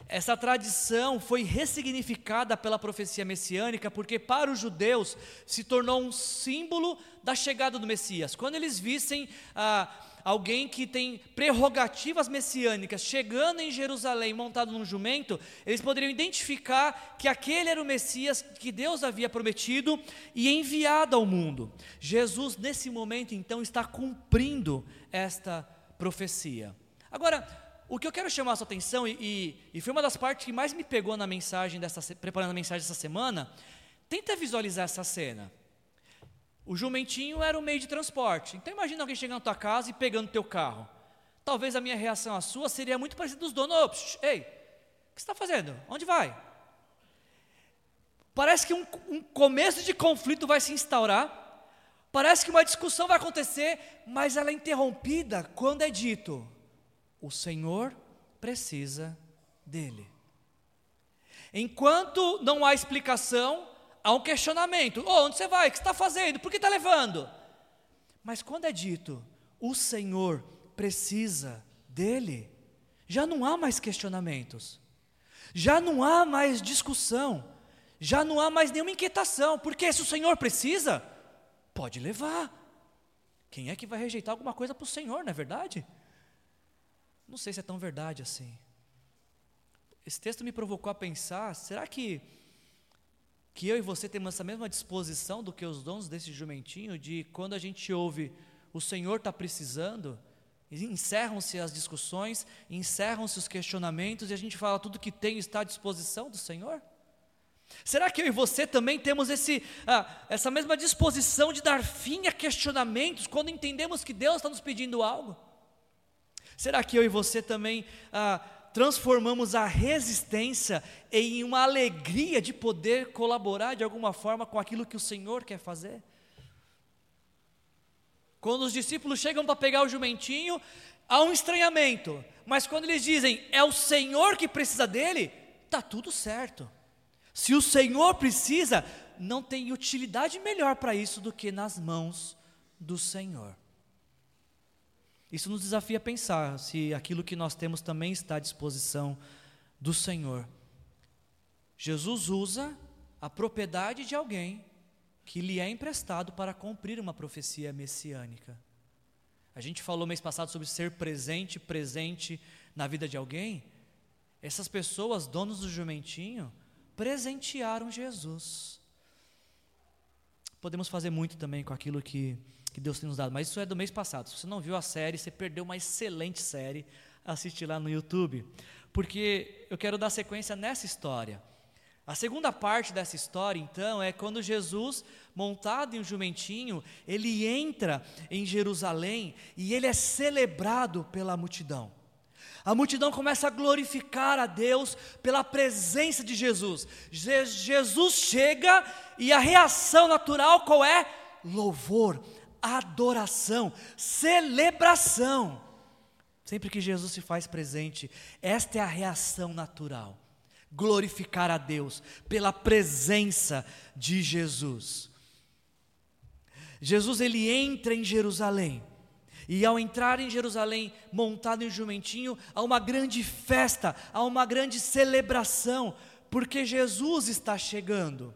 Essa tradição foi ressignificada pela profecia messiânica, porque para os judeus se tornou um símbolo da chegada do Messias. Quando eles vissem ah, alguém que tem prerrogativas messiânicas chegando em Jerusalém montado num jumento, eles poderiam identificar que aquele era o Messias que Deus havia prometido e enviado ao mundo. Jesus, nesse momento, então, está cumprindo esta profecia. Agora, o que eu quero chamar a sua atenção, e, e, e foi uma das partes que mais me pegou na mensagem, dessa, preparando a mensagem dessa semana, tenta visualizar essa cena. O jumentinho era o meio de transporte. Então imagina alguém chegando na tua casa e pegando teu carro. Talvez a minha reação à sua seria muito parecida dos donos. Ops, ei, o que você está fazendo? Onde vai? Parece que um, um começo de conflito vai se instaurar. Parece que uma discussão vai acontecer, mas ela é interrompida quando é dito: o Senhor precisa dele. Enquanto não há explicação, há um questionamento: oh, onde você vai? O que você está fazendo? Por que está levando? Mas quando é dito, o Senhor precisa dele, já não há mais questionamentos, já não há mais discussão, já não há mais nenhuma inquietação, porque se o Senhor precisa, pode levar. Quem é que vai rejeitar alguma coisa para o Senhor, não é verdade? Não sei se é tão verdade assim. Esse texto me provocou a pensar: será que, que eu e você temos essa mesma disposição do que os dons desse jumentinho, de quando a gente ouve o Senhor está precisando, encerram-se as discussões, encerram-se os questionamentos e a gente fala tudo que tem está à disposição do Senhor? Será que eu e você também temos esse, ah, essa mesma disposição de dar fim a questionamentos quando entendemos que Deus está nos pedindo algo? Será que eu e você também ah, transformamos a resistência em uma alegria de poder colaborar de alguma forma com aquilo que o Senhor quer fazer? Quando os discípulos chegam para pegar o jumentinho, há um estranhamento, mas quando eles dizem é o Senhor que precisa dele, está tudo certo. Se o Senhor precisa, não tem utilidade melhor para isso do que nas mãos do Senhor. Isso nos desafia a pensar se aquilo que nós temos também está à disposição do Senhor. Jesus usa a propriedade de alguém que lhe é emprestado para cumprir uma profecia messiânica. A gente falou mês passado sobre ser presente, presente na vida de alguém. Essas pessoas, donos do jumentinho, presentearam Jesus. Podemos fazer muito também com aquilo que que Deus tem nos dado. Mas isso é do mês passado. Se você não viu a série, você perdeu uma excelente série. Assiste lá no YouTube. Porque eu quero dar sequência nessa história. A segunda parte dessa história, então, é quando Jesus, montado em um jumentinho, ele entra em Jerusalém e ele é celebrado pela multidão. A multidão começa a glorificar a Deus pela presença de Jesus. Je Jesus chega e a reação natural qual é? Louvor, adoração, celebração. Sempre que Jesus se faz presente, esta é a reação natural. Glorificar a Deus pela presença de Jesus. Jesus ele entra em Jerusalém. E ao entrar em Jerusalém, montado em um jumentinho, há uma grande festa, há uma grande celebração, porque Jesus está chegando.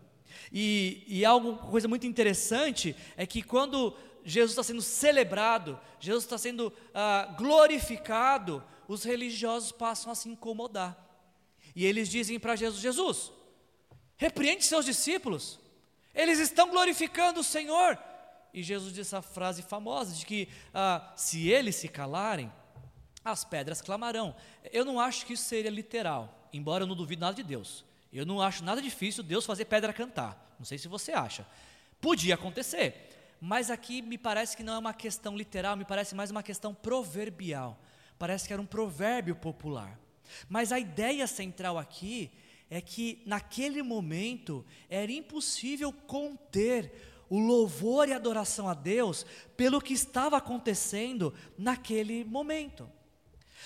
E, e algo, coisa muito interessante é que quando Jesus está sendo celebrado, Jesus está sendo ah, glorificado, os religiosos passam a se incomodar. E eles dizem para Jesus: Jesus, repreende seus discípulos, eles estão glorificando o Senhor. E Jesus diz essa frase famosa de que ah, se eles se calarem, as pedras clamarão. Eu não acho que isso seria literal, embora eu não duvide nada de Deus. Eu não acho nada difícil Deus fazer pedra cantar. Não sei se você acha. Podia acontecer mas aqui me parece que não é uma questão literal, me parece mais uma questão proverbial. Parece que era um provérbio popular. Mas a ideia central aqui é que naquele momento era impossível conter o louvor e adoração a Deus pelo que estava acontecendo naquele momento.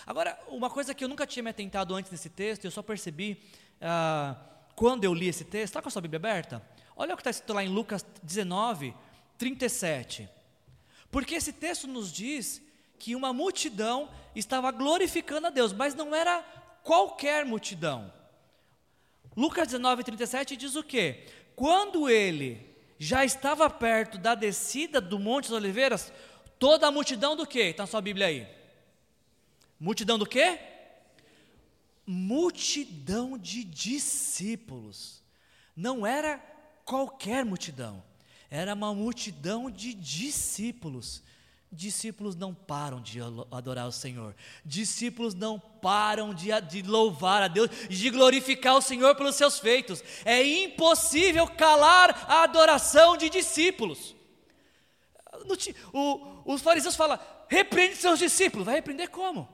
Agora, uma coisa que eu nunca tinha me atentado antes nesse texto, eu só percebi ah, quando eu li esse texto, está com a sua Bíblia aberta? Olha o que está escrito lá em Lucas 19, 37. Porque esse texto nos diz que uma multidão estava glorificando a Deus, mas não era qualquer multidão. Lucas 19, 37 diz o quê? Quando ele já estava perto da descida do Monte das Oliveiras, toda a multidão do quê? Está na sua Bíblia aí. Multidão do quê? Multidão de discípulos. Não era qualquer multidão era uma multidão de discípulos. discípulos não param de adorar o Senhor, discípulos não param de, de, louvar a Deus, de glorificar o Senhor pelos seus feitos. É impossível calar a adoração de discípulos. O, os fariseus falam: repreende seus discípulos, vai repreender como?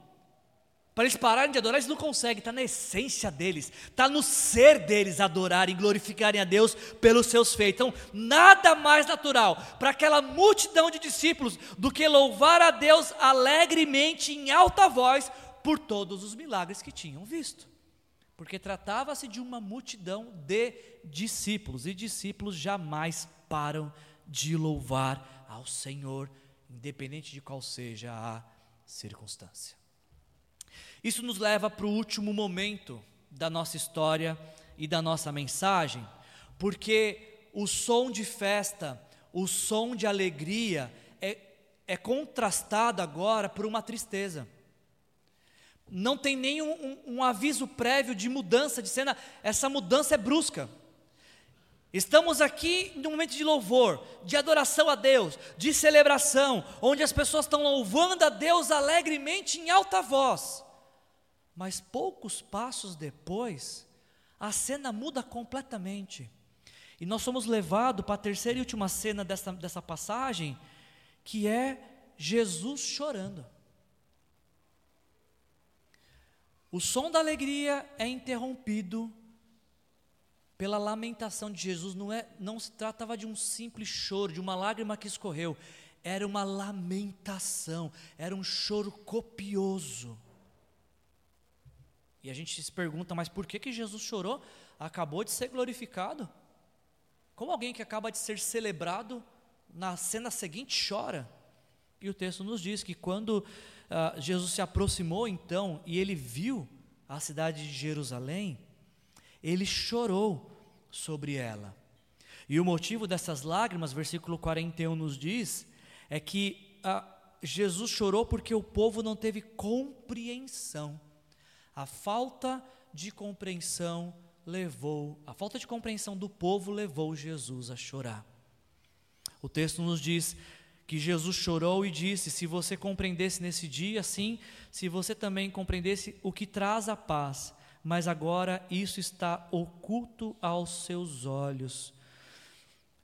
Para eles pararem de adorar, eles não conseguem, está na essência deles, está no ser deles adorarem, glorificarem a Deus pelos seus feitos. Então, nada mais natural para aquela multidão de discípulos do que louvar a Deus alegremente, em alta voz, por todos os milagres que tinham visto. Porque tratava-se de uma multidão de discípulos, e discípulos jamais param de louvar ao Senhor, independente de qual seja a circunstância. Isso nos leva para o último momento da nossa história e da nossa mensagem, porque o som de festa, o som de alegria é, é contrastado agora por uma tristeza. Não tem nenhum um, um aviso prévio de mudança de cena, essa mudança é brusca. Estamos aqui num momento de louvor, de adoração a Deus, de celebração, onde as pessoas estão louvando a Deus alegremente em alta voz. Mas poucos passos depois, a cena muda completamente. E nós somos levados para a terceira e última cena dessa, dessa passagem, que é Jesus chorando. O som da alegria é interrompido pela lamentação de Jesus. Não, é, não se tratava de um simples choro, de uma lágrima que escorreu. Era uma lamentação, era um choro copioso. E a gente se pergunta, mas por que, que Jesus chorou? Acabou de ser glorificado. Como alguém que acaba de ser celebrado, na cena seguinte chora? E o texto nos diz que quando uh, Jesus se aproximou então e ele viu a cidade de Jerusalém, ele chorou sobre ela. E o motivo dessas lágrimas, versículo 41 nos diz, é que uh, Jesus chorou porque o povo não teve compreensão a falta de compreensão levou, a falta de compreensão do povo levou Jesus a chorar. O texto nos diz que Jesus chorou e disse: Se você compreendesse nesse dia, sim, se você também compreendesse o que traz a paz, mas agora isso está oculto aos seus olhos.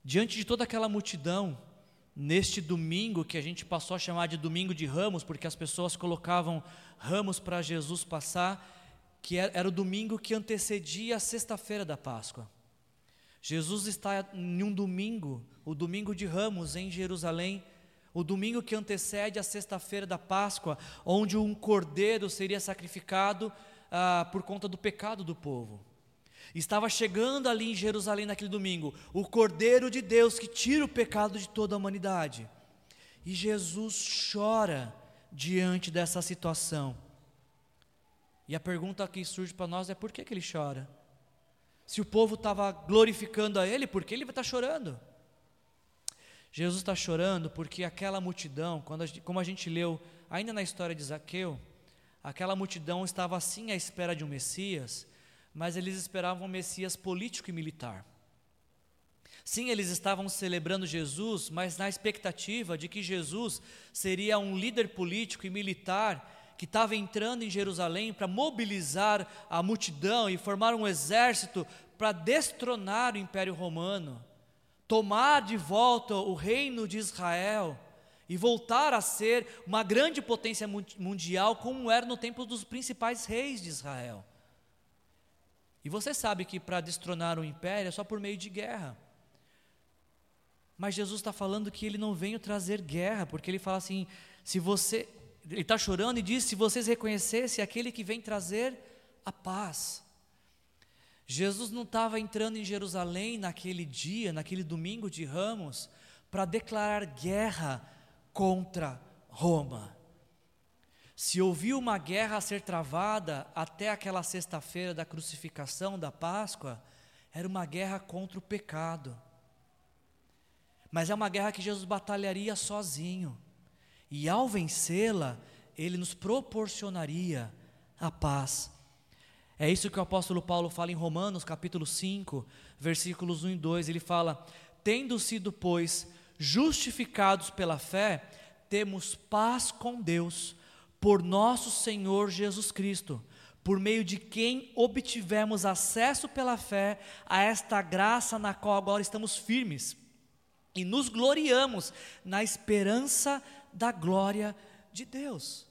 Diante de toda aquela multidão, neste domingo que a gente passou a chamar de domingo de ramos, porque as pessoas colocavam ramos para Jesus passar, que era o domingo que antecedia a sexta-feira da Páscoa. Jesus está em um domingo, o domingo de ramos em Jerusalém, o domingo que antecede a sexta-feira da Páscoa, onde um cordeiro seria sacrificado ah, por conta do pecado do povo. Estava chegando ali em Jerusalém naquele domingo o Cordeiro de Deus que tira o pecado de toda a humanidade. E Jesus chora diante dessa situação. E a pergunta que surge para nós é por que, que ele chora? Se o povo estava glorificando a ele, por que ele está chorando? Jesus está chorando porque aquela multidão, quando a, como a gente leu ainda na história de Zaqueu, aquela multidão estava assim à espera de um Messias, mas eles esperavam um Messias político e militar. Sim, eles estavam celebrando Jesus, mas na expectativa de que Jesus seria um líder político e militar que estava entrando em Jerusalém para mobilizar a multidão e formar um exército para destronar o Império Romano, tomar de volta o reino de Israel e voltar a ser uma grande potência mundial, como era no tempo dos principais reis de Israel. E você sabe que para destronar o império é só por meio de guerra. Mas Jesus está falando que ele não veio trazer guerra, porque ele fala assim: se você. Ele está chorando e diz: se vocês reconhecessem aquele que vem trazer a paz. Jesus não estava entrando em Jerusalém naquele dia, naquele domingo de ramos, para declarar guerra contra Roma. Se ouviu uma guerra a ser travada até aquela sexta-feira da crucificação, da Páscoa, era uma guerra contra o pecado. Mas é uma guerra que Jesus batalharia sozinho. E ao vencê-la, ele nos proporcionaria a paz. É isso que o apóstolo Paulo fala em Romanos, capítulo 5, versículos 1 e 2. Ele fala: Tendo sido, pois, justificados pela fé, temos paz com Deus por nosso Senhor Jesus Cristo, por meio de quem obtivemos acesso pela fé a esta graça na qual agora estamos firmes e nos gloriamos na esperança da glória de Deus.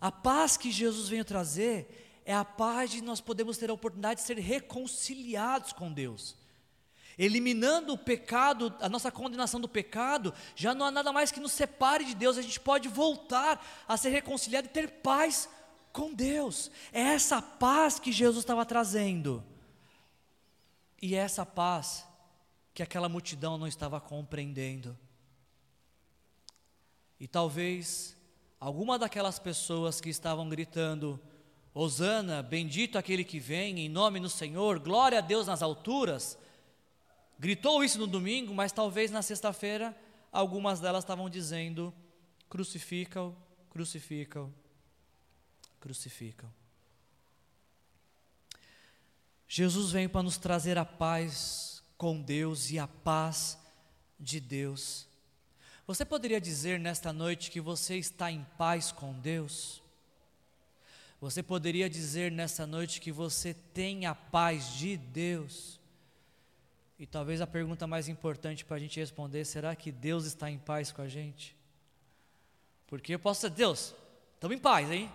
A paz que Jesus veio trazer é a paz de nós podemos ter a oportunidade de ser reconciliados com Deus. Eliminando o pecado, a nossa condenação do pecado, já não há nada mais que nos separe de Deus, a gente pode voltar a ser reconciliado e ter paz com Deus. É essa paz que Jesus estava trazendo. E é essa paz que aquela multidão não estava compreendendo. E talvez alguma daquelas pessoas que estavam gritando: Hosana, bendito aquele que vem, em nome do Senhor, glória a Deus nas alturas. Gritou isso no domingo, mas talvez na sexta-feira algumas delas estavam dizendo: crucificam, crucificam, crucificam. Jesus vem para nos trazer a paz com Deus e a paz de Deus. Você poderia dizer nesta noite que você está em paz com Deus? Você poderia dizer nesta noite que você tem a paz de Deus? E talvez a pergunta mais importante para a gente responder: será que Deus está em paz com a gente? Porque eu posso dizer, Deus, estamos em paz, hein?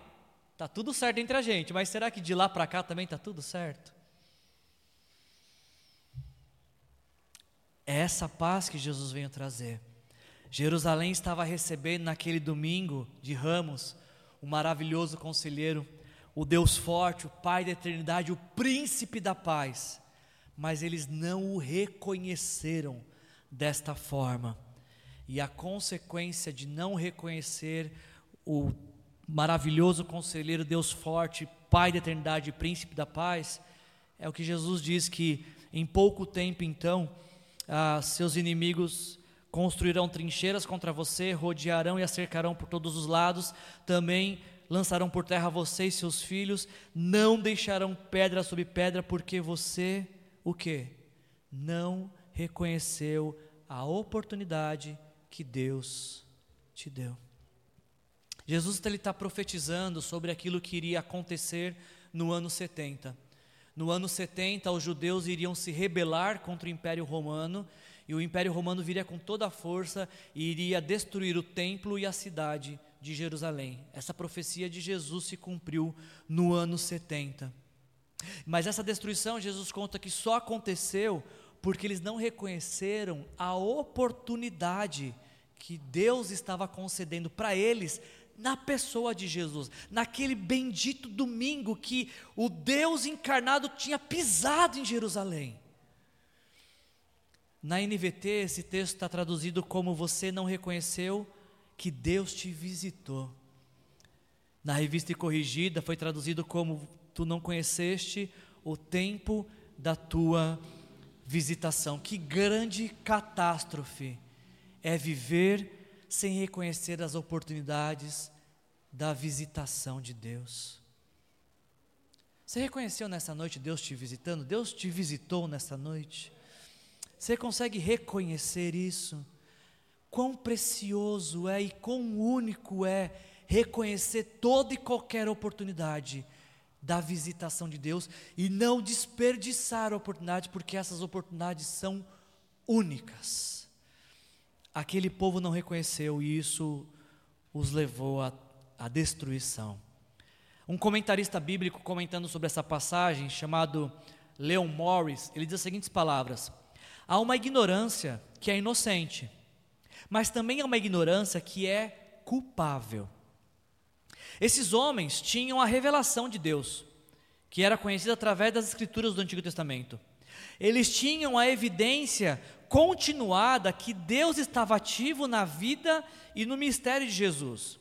Está tudo certo entre a gente, mas será que de lá para cá também está tudo certo? É essa paz que Jesus veio trazer. Jerusalém estava recebendo naquele domingo de ramos o maravilhoso conselheiro, o Deus forte, o Pai da eternidade, o príncipe da paz. Mas eles não o reconheceram desta forma. E a consequência de não reconhecer o maravilhoso conselheiro, Deus forte, Pai da eternidade, príncipe da paz, é o que Jesus diz que em pouco tempo então ah, seus inimigos construirão trincheiras contra você, rodearão e acercarão por todos os lados, também lançarão por terra você e seus filhos, não deixarão pedra sobre pedra, porque você, o que? Não reconheceu a oportunidade que Deus te deu. Jesus está profetizando sobre aquilo que iria acontecer no ano 70. No ano 70, os judeus iriam se rebelar contra o Império Romano, e o Império Romano viria com toda a força e iria destruir o templo e a cidade de Jerusalém. Essa profecia de Jesus se cumpriu no ano 70. Mas essa destruição, Jesus conta que só aconteceu porque eles não reconheceram a oportunidade que Deus estava concedendo para eles na pessoa de Jesus, naquele bendito domingo que o Deus encarnado tinha pisado em Jerusalém. Na NVT, esse texto está traduzido como você não reconheceu que Deus te visitou. Na revista corrigida foi traduzido como tu não conheceste o tempo da tua visitação. Que grande catástrofe é viver sem reconhecer as oportunidades da visitação de Deus. Você reconheceu nessa noite Deus te visitando? Deus te visitou nessa noite? Você consegue reconhecer isso? Quão precioso é e quão único é reconhecer toda e qualquer oportunidade da visitação de Deus e não desperdiçar a oportunidade, porque essas oportunidades são únicas aquele povo não reconheceu e isso os levou à, à destruição. Um comentarista bíblico comentando sobre essa passagem, chamado Leon Morris, ele diz as seguintes palavras: Há uma ignorância que é inocente, mas também há uma ignorância que é culpável. Esses homens tinham a revelação de Deus, que era conhecida através das escrituras do Antigo Testamento. Eles tinham a evidência continuada que Deus estava ativo na vida e no mistério de Jesus.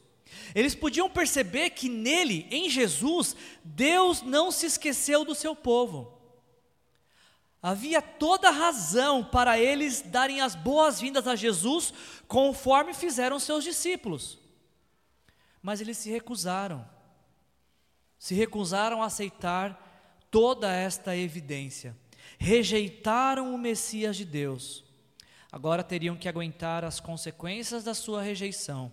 Eles podiam perceber que nele, em Jesus, Deus não se esqueceu do seu povo. Havia toda razão para eles darem as boas-vindas a Jesus, conforme fizeram seus discípulos. Mas eles se recusaram. Se recusaram a aceitar toda esta evidência rejeitaram o Messias de Deus, agora teriam que aguentar as consequências da sua rejeição,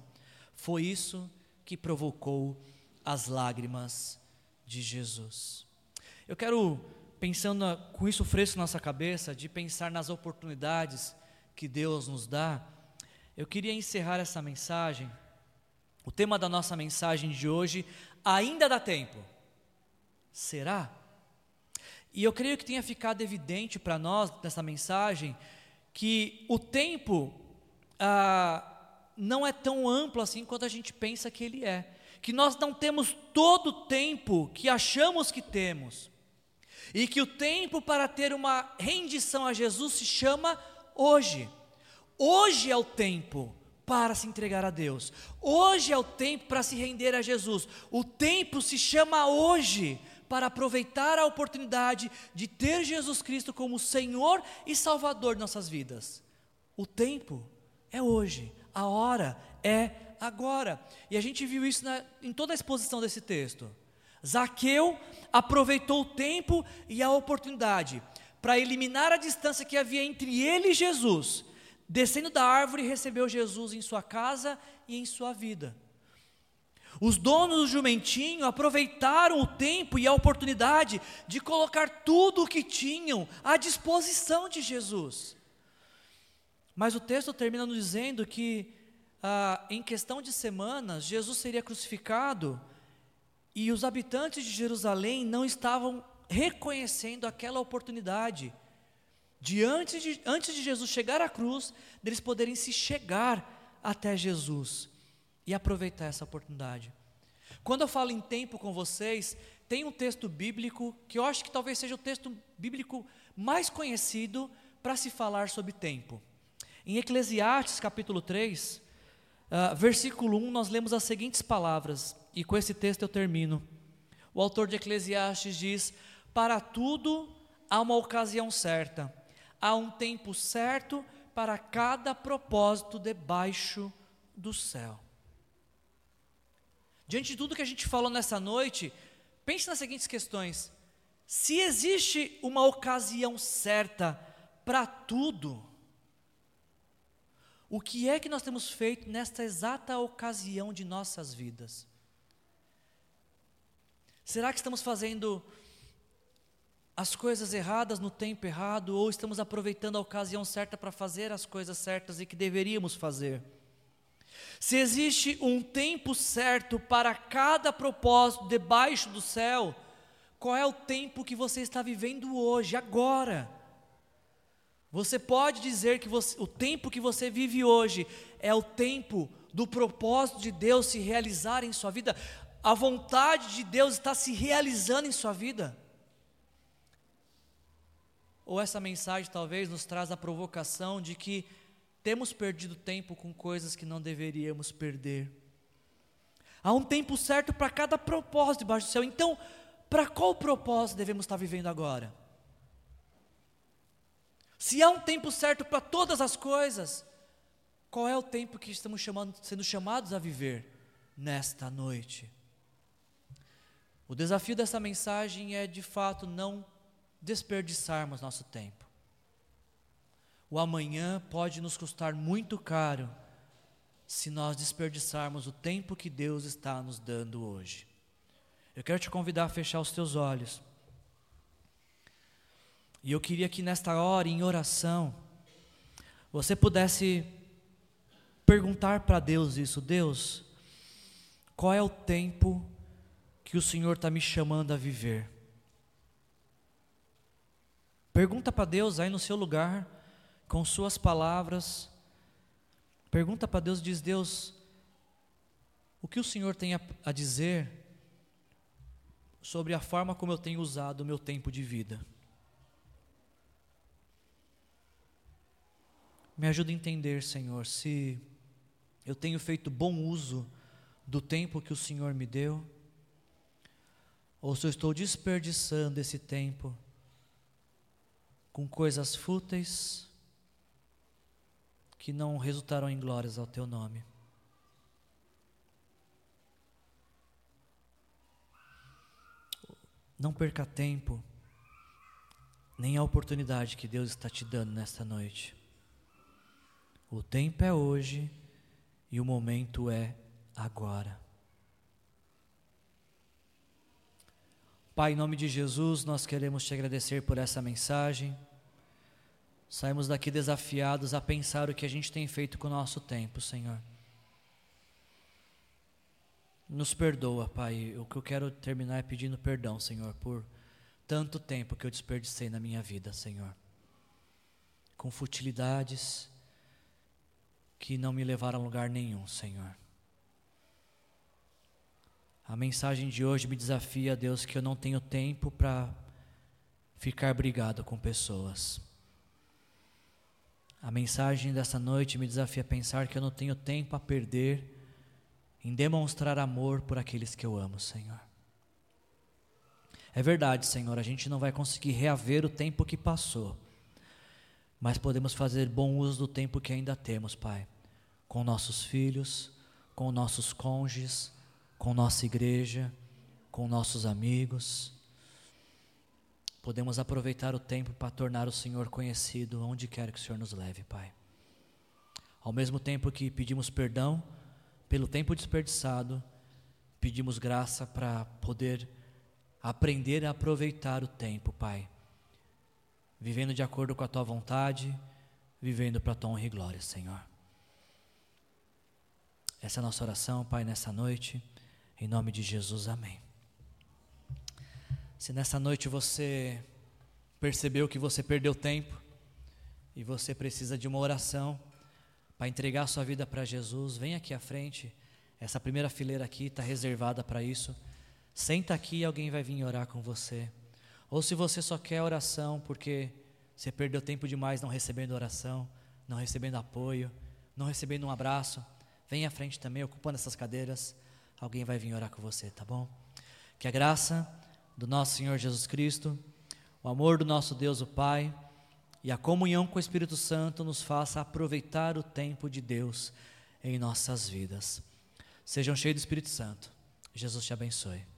Foi isso que provocou as lágrimas de Jesus. Eu quero, pensando com isso fresco na nossa cabeça, de pensar nas oportunidades que Deus nos dá, eu queria encerrar essa mensagem. O tema da nossa mensagem de hoje, ainda dá tempo. Será? E eu creio que tenha ficado evidente para nós nessa mensagem que o tempo ah, não é tão amplo assim quanto a gente pensa que ele é. Que nós não temos todo o tempo que achamos que temos. E que o tempo para ter uma rendição a Jesus se chama hoje. Hoje é o tempo para se entregar a Deus. Hoje é o tempo para se render a Jesus. O tempo se chama hoje para aproveitar a oportunidade de ter Jesus Cristo como Senhor e Salvador de nossas vidas. O tempo é hoje, a hora é agora. E a gente viu isso na, em toda a exposição desse texto. Zaqueu aproveitou o tempo e a oportunidade para eliminar a distância que havia entre ele e Jesus. Descendo da árvore, recebeu Jesus em sua casa e em sua vida. Os donos do jumentinho aproveitaram o tempo e a oportunidade de colocar tudo o que tinham à disposição de Jesus. Mas o texto termina nos dizendo que, ah, em questão de semanas, Jesus seria crucificado e os habitantes de Jerusalém não estavam reconhecendo aquela oportunidade de antes, de antes de Jesus chegar à cruz, deles poderem se chegar até Jesus e aproveitar essa oportunidade. Quando eu falo em tempo com vocês, tem um texto bíblico que eu acho que talvez seja o texto bíblico mais conhecido para se falar sobre tempo. Em Eclesiastes capítulo 3, uh, ah, versículo 1, nós lemos as seguintes palavras, e com esse texto eu termino. O autor de Eclesiastes diz: Para tudo há uma ocasião certa, há um tempo certo para cada propósito debaixo do céu. Diante de tudo que a gente falou nessa noite, pense nas seguintes questões: se existe uma ocasião certa para tudo, o que é que nós temos feito nesta exata ocasião de nossas vidas? Será que estamos fazendo as coisas erradas no tempo errado ou estamos aproveitando a ocasião certa para fazer as coisas certas e que deveríamos fazer? Se existe um tempo certo para cada propósito debaixo do céu, qual é o tempo que você está vivendo hoje, agora? Você pode dizer que você, o tempo que você vive hoje é o tempo do propósito de Deus se realizar em sua vida? A vontade de Deus está se realizando em sua vida? Ou essa mensagem talvez nos traz a provocação de que temos perdido tempo com coisas que não deveríamos perder. Há um tempo certo para cada propósito debaixo do céu. Então, para qual propósito devemos estar vivendo agora? Se há um tempo certo para todas as coisas, qual é o tempo que estamos chamando, sendo chamados a viver nesta noite? O desafio dessa mensagem é, de fato, não desperdiçarmos nosso tempo. O amanhã pode nos custar muito caro se nós desperdiçarmos o tempo que Deus está nos dando hoje. Eu quero te convidar a fechar os teus olhos. E eu queria que nesta hora, em oração, você pudesse perguntar para Deus isso: Deus, qual é o tempo que o Senhor está me chamando a viver? Pergunta para Deus aí no seu lugar, com suas palavras. Pergunta para Deus, diz Deus, o que o Senhor tem a, a dizer sobre a forma como eu tenho usado o meu tempo de vida? Me ajuda a entender, Senhor, se eu tenho feito bom uso do tempo que o Senhor me deu, ou se eu estou desperdiçando esse tempo com coisas fúteis que não resultarão em glórias ao teu nome. Não perca tempo, nem a oportunidade que Deus está te dando nesta noite. O tempo é hoje e o momento é agora. Pai, em nome de Jesus, nós queremos te agradecer por essa mensagem. Saímos daqui desafiados a pensar o que a gente tem feito com o nosso tempo, Senhor. Nos perdoa, Pai. O que eu quero terminar é pedindo perdão, Senhor, por tanto tempo que eu desperdicei na minha vida, Senhor. Com futilidades que não me levaram a lugar nenhum, Senhor. A mensagem de hoje me desafia, Deus, que eu não tenho tempo para ficar brigado com pessoas. A mensagem dessa noite me desafia a pensar que eu não tenho tempo a perder em demonstrar amor por aqueles que eu amo, Senhor. É verdade, Senhor, a gente não vai conseguir reaver o tempo que passou, mas podemos fazer bom uso do tempo que ainda temos, Pai, com nossos filhos, com nossos cônjuges, com nossa igreja, com nossos amigos. Podemos aproveitar o tempo para tornar o Senhor conhecido onde quer que o Senhor nos leve, Pai. Ao mesmo tempo que pedimos perdão pelo tempo desperdiçado, pedimos graça para poder aprender a aproveitar o tempo, Pai. Vivendo de acordo com a tua vontade, vivendo para a tua honra e glória, Senhor. Essa é a nossa oração, Pai, nessa noite. Em nome de Jesus, amém. Se nessa noite você percebeu que você perdeu tempo e você precisa de uma oração, para entregar sua vida para Jesus, vem aqui à frente. Essa primeira fileira aqui está reservada para isso. Senta aqui e alguém vai vir orar com você. Ou se você só quer oração porque você perdeu tempo demais não recebendo oração, não recebendo apoio, não recebendo um abraço, vem à frente também, ocupando essas cadeiras. Alguém vai vir orar com você, tá bom? Que a graça do nosso Senhor Jesus Cristo, o amor do nosso Deus, o Pai e a comunhão com o Espírito Santo nos faça aproveitar o tempo de Deus em nossas vidas. Sejam cheios do Espírito Santo. Jesus te abençoe.